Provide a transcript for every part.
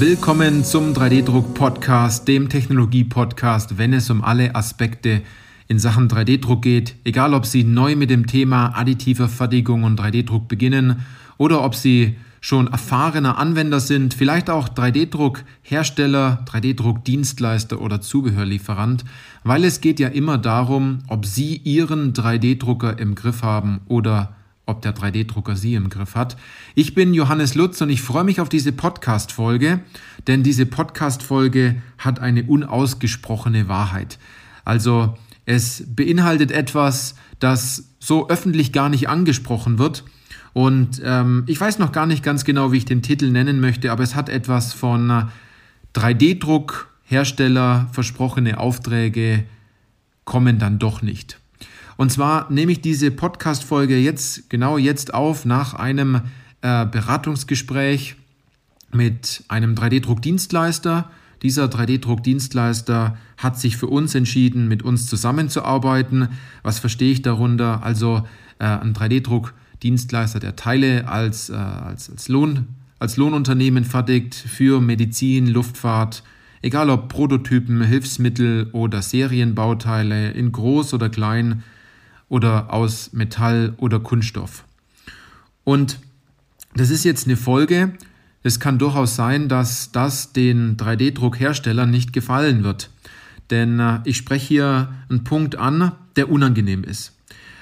Willkommen zum 3D-Druck-Podcast, dem Technologie-Podcast, wenn es um alle Aspekte in Sachen 3D-Druck geht. Egal, ob Sie neu mit dem Thema additiver Fertigung und 3D-Druck beginnen oder ob Sie schon erfahrener Anwender sind, vielleicht auch 3D-Druck-Hersteller, 3D-Druck-Dienstleister oder Zubehörlieferant, weil es geht ja immer darum, ob Sie Ihren 3D-Drucker im Griff haben oder ob der 3D-Drucker Sie im Griff hat. Ich bin Johannes Lutz und ich freue mich auf diese Podcast-Folge, denn diese Podcast-Folge hat eine unausgesprochene Wahrheit. Also es beinhaltet etwas, das so öffentlich gar nicht angesprochen wird. Und ähm, ich weiß noch gar nicht ganz genau, wie ich den Titel nennen möchte, aber es hat etwas von 3D-Druck, Hersteller, versprochene Aufträge kommen dann doch nicht. Und zwar nehme ich diese Podcast-Folge jetzt, genau jetzt auf, nach einem äh, Beratungsgespräch mit einem 3D-Druck-Dienstleister. Dieser 3D-Druck-Dienstleister hat sich für uns entschieden, mit uns zusammenzuarbeiten. Was verstehe ich darunter? Also äh, ein 3D-Druck-Dienstleister, der Teile als, äh, als, als, Lohn, als Lohnunternehmen fertigt für Medizin, Luftfahrt, egal ob Prototypen, Hilfsmittel oder Serienbauteile in groß oder klein, oder aus Metall oder Kunststoff. Und das ist jetzt eine Folge. Es kann durchaus sein, dass das den 3D-Druckherstellern nicht gefallen wird. Denn äh, ich spreche hier einen Punkt an, der unangenehm ist.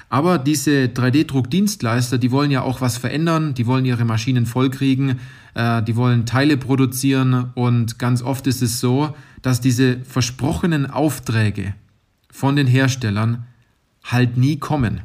Aber diese 3D-Druckdienstleister, die wollen ja auch was verändern, die wollen ihre Maschinen vollkriegen, äh, die wollen Teile produzieren und ganz oft ist es so, dass diese versprochenen Aufträge von den Herstellern halt nie kommen.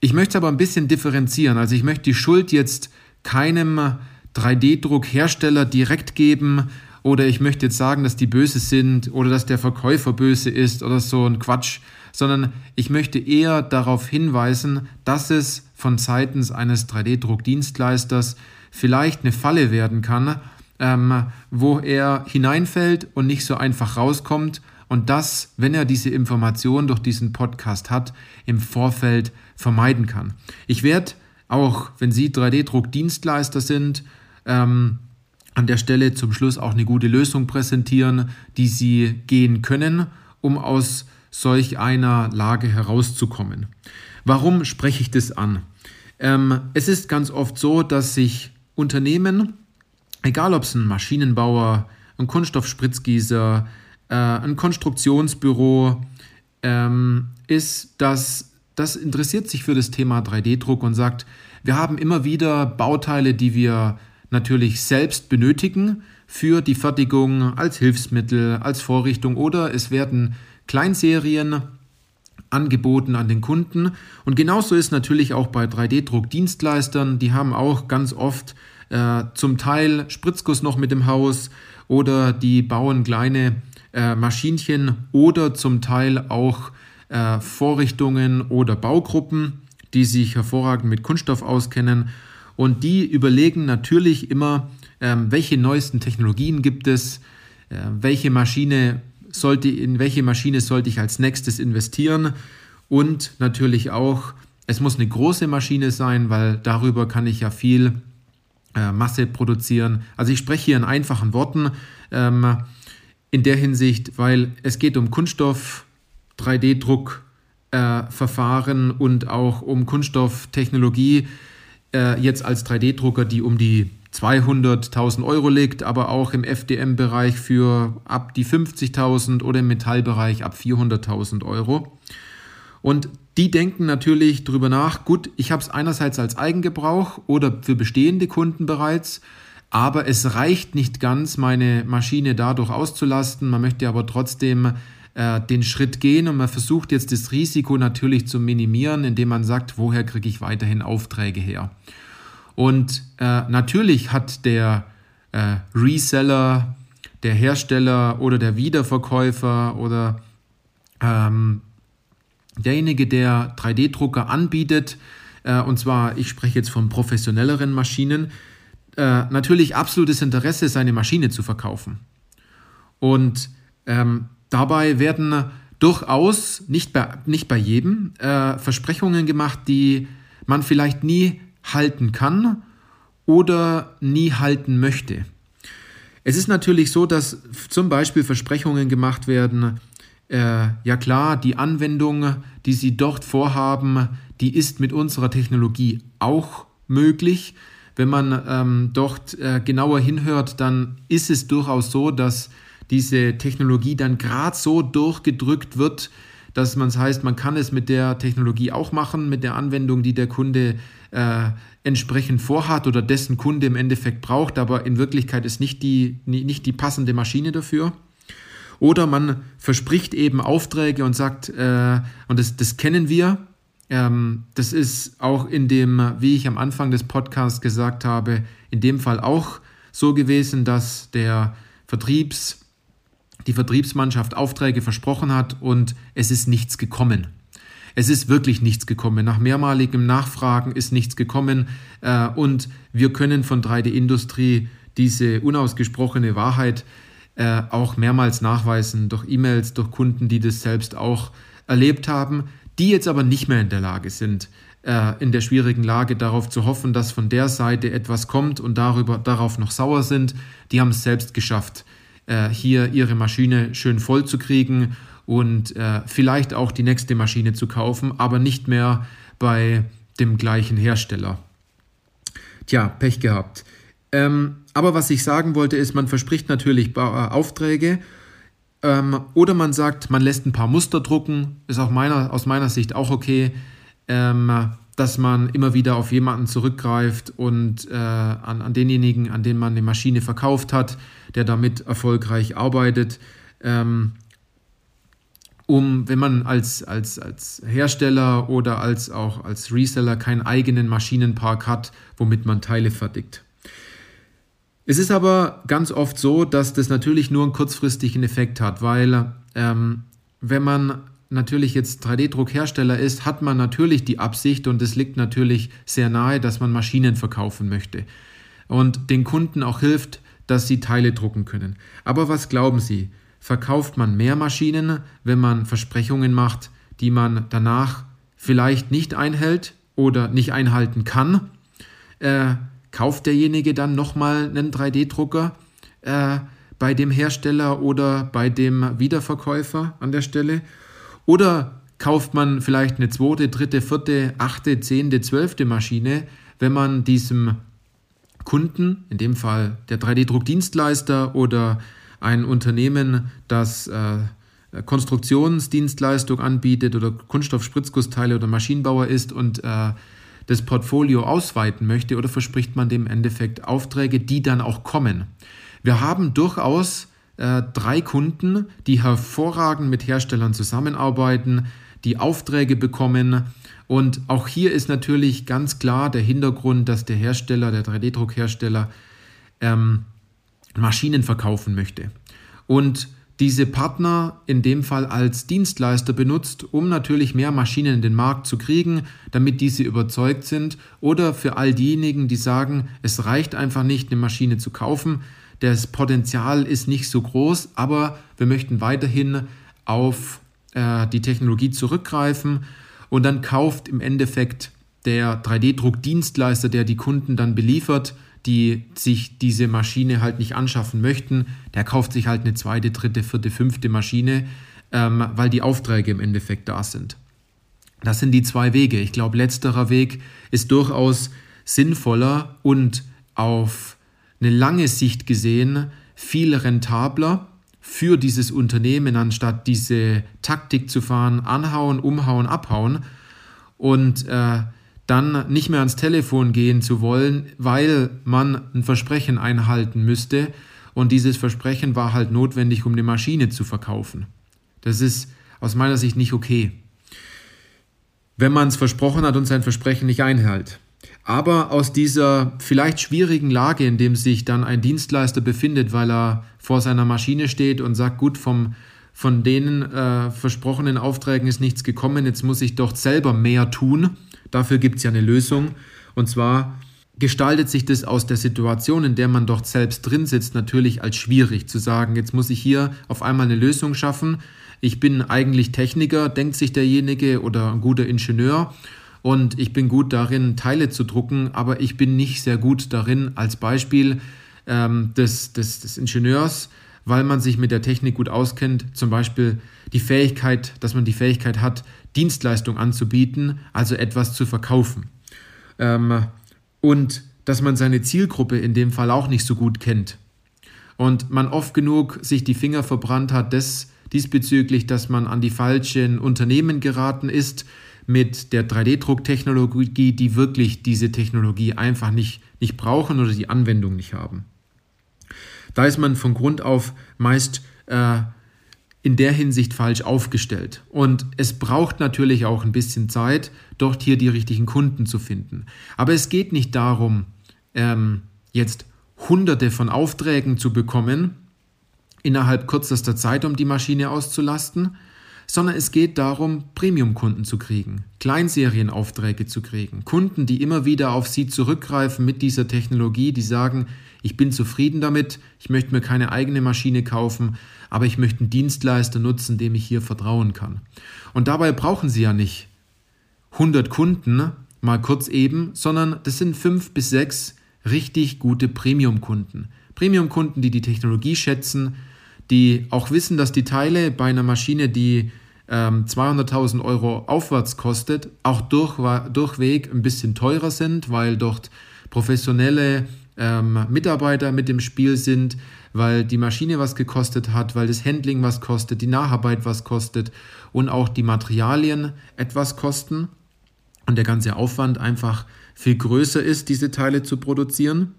Ich möchte aber ein bisschen differenzieren. Also ich möchte die Schuld jetzt keinem 3D-Druckhersteller direkt geben oder ich möchte jetzt sagen, dass die böse sind oder dass der Verkäufer böse ist oder so ein Quatsch, sondern ich möchte eher darauf hinweisen, dass es von seitens eines 3D-Druckdienstleisters vielleicht eine Falle werden kann, ähm, wo er hineinfällt und nicht so einfach rauskommt und das, wenn er diese Information durch diesen Podcast hat, im Vorfeld vermeiden kann. Ich werde auch, wenn Sie 3D-Druck-Dienstleister sind, ähm, an der Stelle zum Schluss auch eine gute Lösung präsentieren, die Sie gehen können, um aus solch einer Lage herauszukommen. Warum spreche ich das an? Ähm, es ist ganz oft so, dass sich Unternehmen, egal ob es ein Maschinenbauer, ein Kunststoffspritzgießer, äh, ein Konstruktionsbüro ähm, ist, dass das interessiert sich für das Thema 3D-Druck und sagt, wir haben immer wieder Bauteile, die wir natürlich selbst benötigen für die Fertigung als Hilfsmittel, als Vorrichtung oder es werden Kleinserien angeboten an den Kunden. Und genauso ist natürlich auch bei 3D-Druck-Dienstleistern, die haben auch ganz oft äh, zum Teil Spritzguss noch mit dem Haus oder die bauen kleine äh, Maschinchen oder zum Teil auch äh, Vorrichtungen oder Baugruppen, die sich hervorragend mit Kunststoff auskennen. Und die überlegen natürlich immer, äh, welche neuesten Technologien gibt es, äh, welche Maschine sollte, in welche Maschine sollte ich als nächstes investieren und natürlich auch, es muss eine große Maschine sein, weil darüber kann ich ja viel äh, Masse produzieren. Also ich spreche hier in einfachen Worten. Ähm, in der Hinsicht, weil es geht um Kunststoff, 3D-Druckverfahren äh, und auch um Kunststofftechnologie, äh, jetzt als 3D-Drucker, die um die 200.000 Euro liegt, aber auch im FDM-Bereich für ab die 50.000 oder im Metallbereich ab 400.000 Euro. Und die denken natürlich darüber nach, gut, ich habe es einerseits als Eigengebrauch oder für bestehende Kunden bereits aber es reicht nicht ganz, meine Maschine dadurch auszulasten. Man möchte aber trotzdem äh, den Schritt gehen und man versucht jetzt das Risiko natürlich zu minimieren, indem man sagt, woher kriege ich weiterhin Aufträge her. Und äh, natürlich hat der äh, Reseller, der Hersteller oder der Wiederverkäufer oder ähm, derjenige, der 3D-Drucker anbietet, äh, und zwar, ich spreche jetzt von professionelleren Maschinen, äh, natürlich absolutes Interesse, seine Maschine zu verkaufen. Und ähm, dabei werden durchaus, nicht bei, nicht bei jedem, äh, Versprechungen gemacht, die man vielleicht nie halten kann oder nie halten möchte. Es ist natürlich so, dass zum Beispiel Versprechungen gemacht werden, äh, ja klar, die Anwendung, die Sie dort vorhaben, die ist mit unserer Technologie auch möglich. Wenn man ähm, dort äh, genauer hinhört, dann ist es durchaus so, dass diese Technologie dann gerade so durchgedrückt wird, dass man es heißt, man kann es mit der Technologie auch machen, mit der Anwendung, die der Kunde äh, entsprechend vorhat oder dessen Kunde im Endeffekt braucht, aber in Wirklichkeit ist nicht die, nicht die passende Maschine dafür. Oder man verspricht eben Aufträge und sagt, äh, und das, das kennen wir, ähm, das ist auch in dem, wie ich am Anfang des Podcasts gesagt habe, in dem Fall auch so gewesen, dass der Vertriebs, die Vertriebsmannschaft Aufträge versprochen hat und es ist nichts gekommen. Es ist wirklich nichts gekommen. Nach mehrmaligem Nachfragen ist nichts gekommen. Äh, und wir können von 3D-Industrie diese unausgesprochene Wahrheit äh, auch mehrmals nachweisen durch E-Mails, durch Kunden, die das selbst auch erlebt haben, die jetzt aber nicht mehr in der Lage sind, äh, in der schwierigen Lage darauf zu hoffen, dass von der Seite etwas kommt und darüber, darauf noch sauer sind. Die haben es selbst geschafft, hier ihre Maschine schön voll zu kriegen und äh, vielleicht auch die nächste Maschine zu kaufen, aber nicht mehr bei dem gleichen Hersteller. Tja, Pech gehabt. Ähm, aber was ich sagen wollte, ist, man verspricht natürlich äh, Aufträge ähm, oder man sagt, man lässt ein paar Muster drucken, ist auch meiner, aus meiner Sicht auch okay, ähm, dass man immer wieder auf jemanden zurückgreift und äh, an, an denjenigen, an den man eine Maschine verkauft hat, der damit erfolgreich arbeitet. Ähm, um, wenn man als, als, als Hersteller oder als auch als Reseller keinen eigenen Maschinenpark hat, womit man Teile fertigt. Es ist aber ganz oft so, dass das natürlich nur einen kurzfristigen Effekt hat, weil ähm, wenn man natürlich jetzt 3D-Druckhersteller ist, hat man natürlich die Absicht und es liegt natürlich sehr nahe, dass man Maschinen verkaufen möchte und den Kunden auch hilft, dass sie Teile drucken können. Aber was glauben Sie? verkauft man mehr Maschinen, wenn man Versprechungen macht, die man danach vielleicht nicht einhält oder nicht einhalten kann. Äh, kauft derjenige dann nochmal einen 3D-Drucker äh, bei dem Hersteller oder bei dem Wiederverkäufer an der Stelle? Oder kauft man vielleicht eine zweite, dritte, vierte, achte, zehnte, zwölfte Maschine, wenn man diesem Kunden, in dem Fall der 3D-Druckdienstleister oder ein Unternehmen, das äh, Konstruktionsdienstleistung anbietet oder Kunststoffspritzgussteile oder Maschinenbauer ist und äh, das Portfolio ausweiten möchte oder verspricht man dem Endeffekt Aufträge, die dann auch kommen. Wir haben durchaus äh, drei Kunden, die hervorragend mit Herstellern zusammenarbeiten, die Aufträge bekommen. Und auch hier ist natürlich ganz klar der Hintergrund, dass der Hersteller, der 3D-Druckhersteller, ähm, Maschinen verkaufen möchte. Und diese Partner in dem Fall als Dienstleister benutzt, um natürlich mehr Maschinen in den Markt zu kriegen, damit diese überzeugt sind. Oder für all diejenigen, die sagen, es reicht einfach nicht, eine Maschine zu kaufen, das Potenzial ist nicht so groß, aber wir möchten weiterhin auf äh, die Technologie zurückgreifen. Und dann kauft im Endeffekt der 3D-Druckdienstleister, der die Kunden dann beliefert, die sich diese Maschine halt nicht anschaffen möchten, der kauft sich halt eine zweite, dritte, vierte, fünfte Maschine, ähm, weil die Aufträge im Endeffekt da sind. Das sind die zwei Wege. Ich glaube, letzterer Weg ist durchaus sinnvoller und auf eine lange Sicht gesehen viel rentabler für dieses Unternehmen, anstatt diese Taktik zu fahren, anhauen, umhauen, abhauen. Und äh, dann nicht mehr ans Telefon gehen zu wollen, weil man ein Versprechen einhalten müsste. Und dieses Versprechen war halt notwendig, um die Maschine zu verkaufen. Das ist aus meiner Sicht nicht okay. Wenn man es versprochen hat und sein Versprechen nicht einhält. Aber aus dieser vielleicht schwierigen Lage, in dem sich dann ein Dienstleister befindet, weil er vor seiner Maschine steht und sagt, gut, vom, von denen äh, versprochenen Aufträgen ist nichts gekommen, jetzt muss ich doch selber mehr tun, Dafür gibt es ja eine Lösung. Und zwar gestaltet sich das aus der Situation, in der man dort selbst drin sitzt, natürlich als schwierig zu sagen, jetzt muss ich hier auf einmal eine Lösung schaffen. Ich bin eigentlich Techniker, denkt sich derjenige, oder ein guter Ingenieur. Und ich bin gut darin, Teile zu drucken, aber ich bin nicht sehr gut darin, als Beispiel ähm, des, des, des Ingenieurs, weil man sich mit der Technik gut auskennt. Zum Beispiel die Fähigkeit, dass man die Fähigkeit hat, Dienstleistung anzubieten, also etwas zu verkaufen. Ähm, und dass man seine Zielgruppe in dem Fall auch nicht so gut kennt. Und man oft genug sich die Finger verbrannt hat, des, diesbezüglich, dass man an die falschen Unternehmen geraten ist mit der 3D-Drucktechnologie, die wirklich diese Technologie einfach nicht, nicht brauchen oder die Anwendung nicht haben. Da ist man von Grund auf meist äh, in der Hinsicht falsch aufgestellt. Und es braucht natürlich auch ein bisschen Zeit, dort hier die richtigen Kunden zu finden. Aber es geht nicht darum, ähm, jetzt hunderte von Aufträgen zu bekommen, innerhalb kürzester Zeit, um die Maschine auszulasten, sondern es geht darum, Premium-Kunden zu kriegen, Kleinserienaufträge zu kriegen, Kunden, die immer wieder auf sie zurückgreifen mit dieser Technologie, die sagen, ich bin zufrieden damit, ich möchte mir keine eigene Maschine kaufen, aber ich möchte einen Dienstleister nutzen, dem ich hier vertrauen kann. Und dabei brauchen Sie ja nicht 100 Kunden, mal kurz eben, sondern das sind fünf bis sechs richtig gute Premium-Kunden. Premium-Kunden, die die Technologie schätzen, die auch wissen, dass die Teile bei einer Maschine, die ähm, 200.000 Euro aufwärts kostet, auch durch, durchweg ein bisschen teurer sind, weil dort professionelle ähm, Mitarbeiter mit dem Spiel sind, weil die Maschine was gekostet hat, weil das Handling was kostet, die Nacharbeit was kostet und auch die Materialien etwas kosten und der ganze Aufwand einfach viel größer ist, diese Teile zu produzieren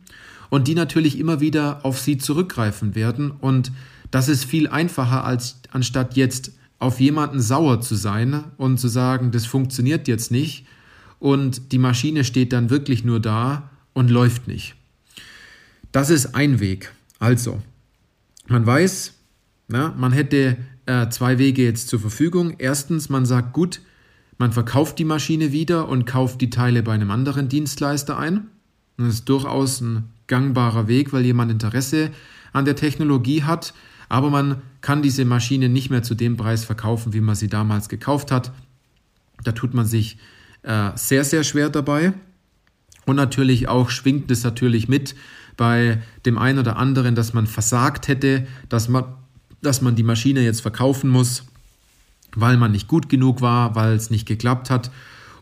und die natürlich immer wieder auf sie zurückgreifen werden und das ist viel einfacher als anstatt jetzt auf jemanden sauer zu sein und zu sagen, das funktioniert jetzt nicht und die Maschine steht dann wirklich nur da und läuft nicht. Das ist ein Weg. Also, man weiß, na, man hätte äh, zwei Wege jetzt zur Verfügung. Erstens, man sagt, gut, man verkauft die Maschine wieder und kauft die Teile bei einem anderen Dienstleister ein. Das ist durchaus ein gangbarer Weg, weil jemand Interesse an der Technologie hat, aber man kann diese Maschine nicht mehr zu dem Preis verkaufen, wie man sie damals gekauft hat. Da tut man sich äh, sehr, sehr schwer dabei. Und natürlich auch schwingt es natürlich mit, bei dem einen oder anderen, dass man versagt hätte, dass man, dass man die Maschine jetzt verkaufen muss, weil man nicht gut genug war, weil es nicht geklappt hat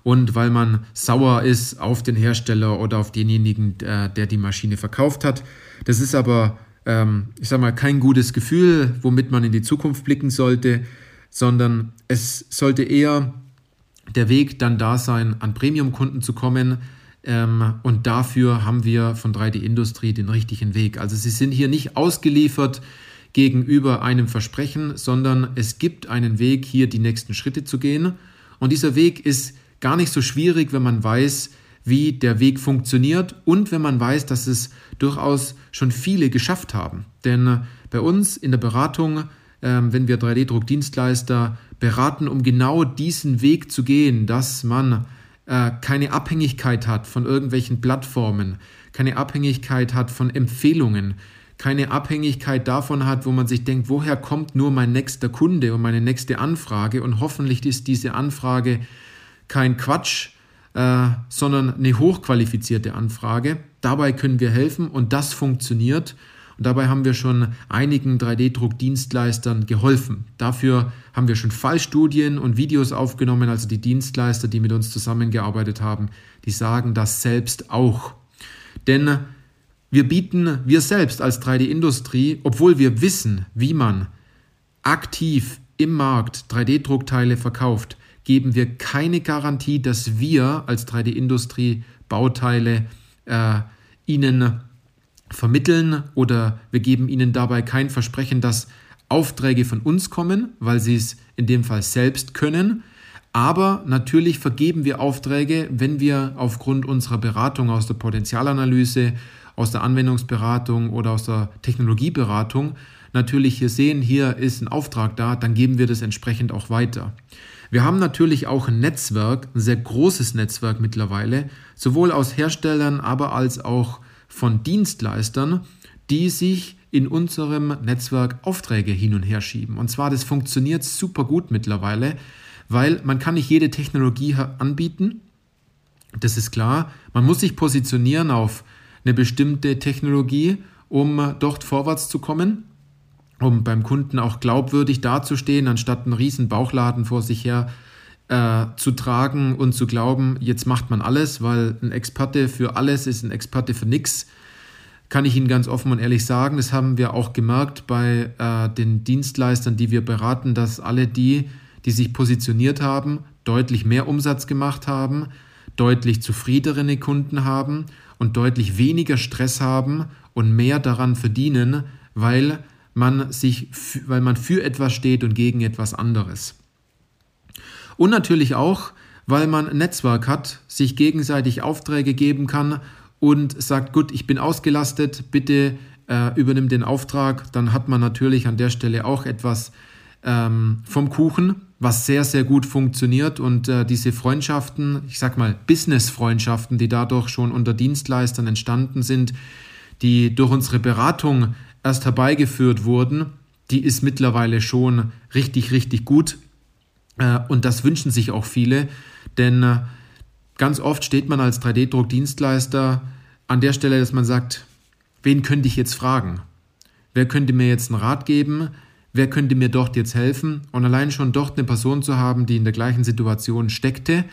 und weil man sauer ist auf den Hersteller oder auf denjenigen, der, der die Maschine verkauft hat. Das ist aber, ähm, ich sage mal, kein gutes Gefühl, womit man in die Zukunft blicken sollte, sondern es sollte eher der Weg dann da sein, an Premium-Kunden zu kommen, ähm, und dafür haben wir von 3D Industrie den richtigen Weg. Also sie sind hier nicht ausgeliefert gegenüber einem Versprechen, sondern es gibt einen Weg, hier die nächsten Schritte zu gehen. Und dieser Weg ist gar nicht so schwierig, wenn man weiß, wie der Weg funktioniert und wenn man weiß, dass es durchaus schon viele geschafft haben. Denn bei uns in der Beratung, ähm, wenn wir 3D-Druckdienstleister beraten, um genau diesen Weg zu gehen, dass man äh, keine Abhängigkeit hat von irgendwelchen Plattformen, keine Abhängigkeit hat von Empfehlungen, keine Abhängigkeit davon hat, wo man sich denkt, woher kommt nur mein nächster Kunde und meine nächste Anfrage und hoffentlich ist diese Anfrage kein Quatsch, äh, sondern eine hochqualifizierte Anfrage. Dabei können wir helfen und das funktioniert und dabei haben wir schon einigen 3D-Druckdienstleistern geholfen. Dafür haben wir schon Fallstudien und Videos aufgenommen, also die Dienstleister, die mit uns zusammengearbeitet haben, die sagen das selbst auch. Denn wir bieten, wir selbst als 3D-Industrie, obwohl wir wissen, wie man aktiv im Markt 3D-Druckteile verkauft, geben wir keine Garantie, dass wir als 3D-Industrie Bauteile äh, ihnen vermitteln oder wir geben ihnen dabei kein Versprechen, dass Aufträge von uns kommen, weil sie es in dem Fall selbst können. Aber natürlich vergeben wir Aufträge, wenn wir aufgrund unserer Beratung aus der Potenzialanalyse, aus der Anwendungsberatung oder aus der Technologieberatung natürlich hier sehen, hier ist ein Auftrag da, dann geben wir das entsprechend auch weiter. Wir haben natürlich auch ein Netzwerk, ein sehr großes Netzwerk mittlerweile, sowohl aus Herstellern, aber als auch von Dienstleistern, die sich in unserem Netzwerk Aufträge hin und her schieben. Und zwar, das funktioniert super gut mittlerweile, weil man kann nicht jede Technologie anbieten. Das ist klar. Man muss sich positionieren auf eine bestimmte Technologie um dort vorwärts zu kommen, um beim Kunden auch glaubwürdig dazustehen, anstatt einen riesen Bauchladen vor sich her äh, zu tragen und zu glauben, jetzt macht man alles, weil ein Experte für alles ist ein Experte für nichts. Kann ich Ihnen ganz offen und ehrlich sagen, das haben wir auch gemerkt bei äh, den Dienstleistern, die wir beraten, dass alle die, die sich positioniert haben, deutlich mehr Umsatz gemacht haben, deutlich zufriedenere Kunden haben und deutlich weniger Stress haben und mehr daran verdienen, weil man sich, weil man für etwas steht und gegen etwas anderes. Und natürlich auch, weil man ein Netzwerk hat, sich gegenseitig Aufträge geben kann und sagt, gut, ich bin ausgelastet, bitte äh, übernimm den Auftrag. Dann hat man natürlich an der Stelle auch etwas ähm, vom Kuchen, was sehr, sehr gut funktioniert. Und äh, diese Freundschaften, ich sag mal Business-Freundschaften, die dadurch schon unter Dienstleistern entstanden sind, die durch unsere Beratung erst herbeigeführt wurden, die ist mittlerweile schon richtig, richtig gut. Äh, und das wünschen sich auch viele, denn äh, ganz oft steht man als 3D-Druckdienstleister an der Stelle, dass man sagt, wen könnte ich jetzt fragen? Wer könnte mir jetzt einen Rat geben? Wer könnte mir dort jetzt helfen? Und allein schon dort eine Person zu haben, die in der gleichen Situation steckte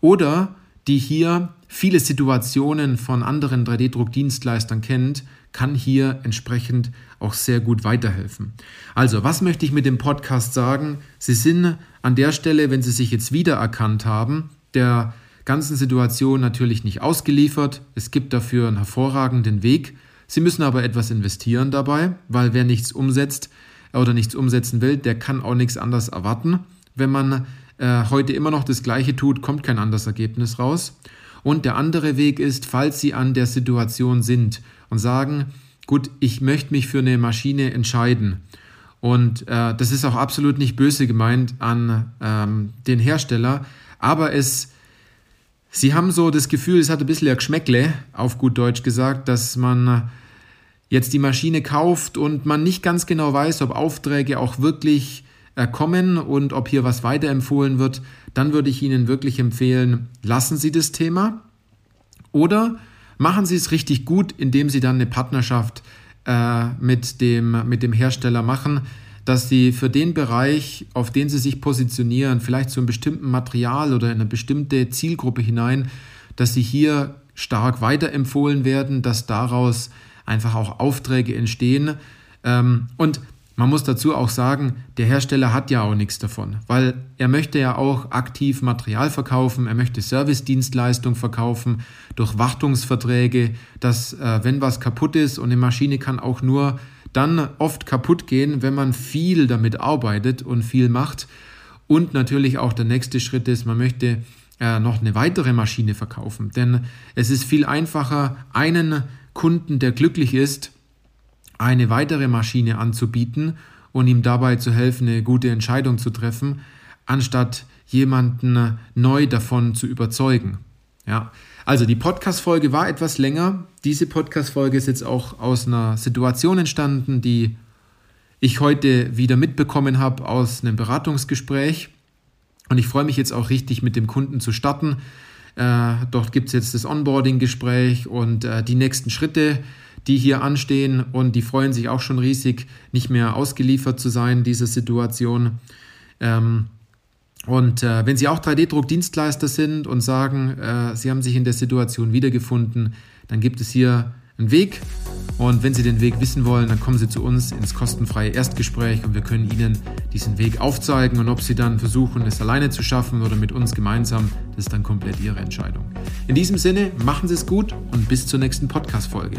oder die hier viele Situationen von anderen 3D-Druckdienstleistern kennt, kann hier entsprechend auch sehr gut weiterhelfen. Also, was möchte ich mit dem Podcast sagen? Sie sind an der Stelle, wenn Sie sich jetzt wiedererkannt haben, der ganzen Situation natürlich nicht ausgeliefert. Es gibt dafür einen hervorragenden Weg. Sie müssen aber etwas investieren dabei, weil wer nichts umsetzt oder nichts umsetzen will, der kann auch nichts anderes erwarten. Wenn man äh, heute immer noch das Gleiche tut, kommt kein anderes Ergebnis raus. Und der andere Weg ist, falls Sie an der Situation sind und sagen, gut, ich möchte mich für eine Maschine entscheiden. Und äh, das ist auch absolut nicht böse gemeint an ähm, den Hersteller, aber es, Sie haben so das Gefühl, es hat ein bisschen Geschmäckle, auf gut Deutsch gesagt, dass man jetzt die Maschine kauft und man nicht ganz genau weiß, ob Aufträge auch wirklich kommen und ob hier was weiterempfohlen wird, dann würde ich Ihnen wirklich empfehlen, lassen Sie das Thema oder machen Sie es richtig gut, indem Sie dann eine Partnerschaft äh, mit, dem, mit dem Hersteller machen, dass Sie für den Bereich, auf den Sie sich positionieren, vielleicht zu einem bestimmten Material oder in eine bestimmte Zielgruppe hinein, dass Sie hier stark weiterempfohlen werden, dass daraus einfach auch Aufträge entstehen. Ähm, und man muss dazu auch sagen, der Hersteller hat ja auch nichts davon, weil er möchte ja auch aktiv Material verkaufen, er möchte Servicedienstleistung verkaufen durch Wartungsverträge, dass äh, wenn was kaputt ist und eine Maschine kann auch nur dann oft kaputt gehen, wenn man viel damit arbeitet und viel macht. Und natürlich auch der nächste Schritt ist, man möchte äh, noch eine weitere Maschine verkaufen, denn es ist viel einfacher, einen Kunden, der glücklich ist, eine weitere Maschine anzubieten und ihm dabei zu helfen, eine gute Entscheidung zu treffen, anstatt jemanden neu davon zu überzeugen. Ja, also die Podcast-Folge war etwas länger. Diese Podcast-Folge ist jetzt auch aus einer Situation entstanden, die ich heute wieder mitbekommen habe aus einem Beratungsgespräch. Und ich freue mich jetzt auch richtig mit dem Kunden zu starten. Äh, dort gibt es jetzt das Onboarding-Gespräch und äh, die nächsten Schritte, die hier anstehen und die freuen sich auch schon riesig, nicht mehr ausgeliefert zu sein, dieser Situation. Ähm, und äh, wenn Sie auch 3D-Druckdienstleister sind und sagen, äh, Sie haben sich in der Situation wiedergefunden, dann gibt es hier einen Weg. Und wenn Sie den Weg wissen wollen, dann kommen Sie zu uns ins kostenfreie Erstgespräch und wir können Ihnen diesen Weg aufzeigen. Und ob Sie dann versuchen, es alleine zu schaffen oder mit uns gemeinsam, das ist dann komplett Ihre Entscheidung. In diesem Sinne, machen Sie es gut und bis zur nächsten Podcast-Folge.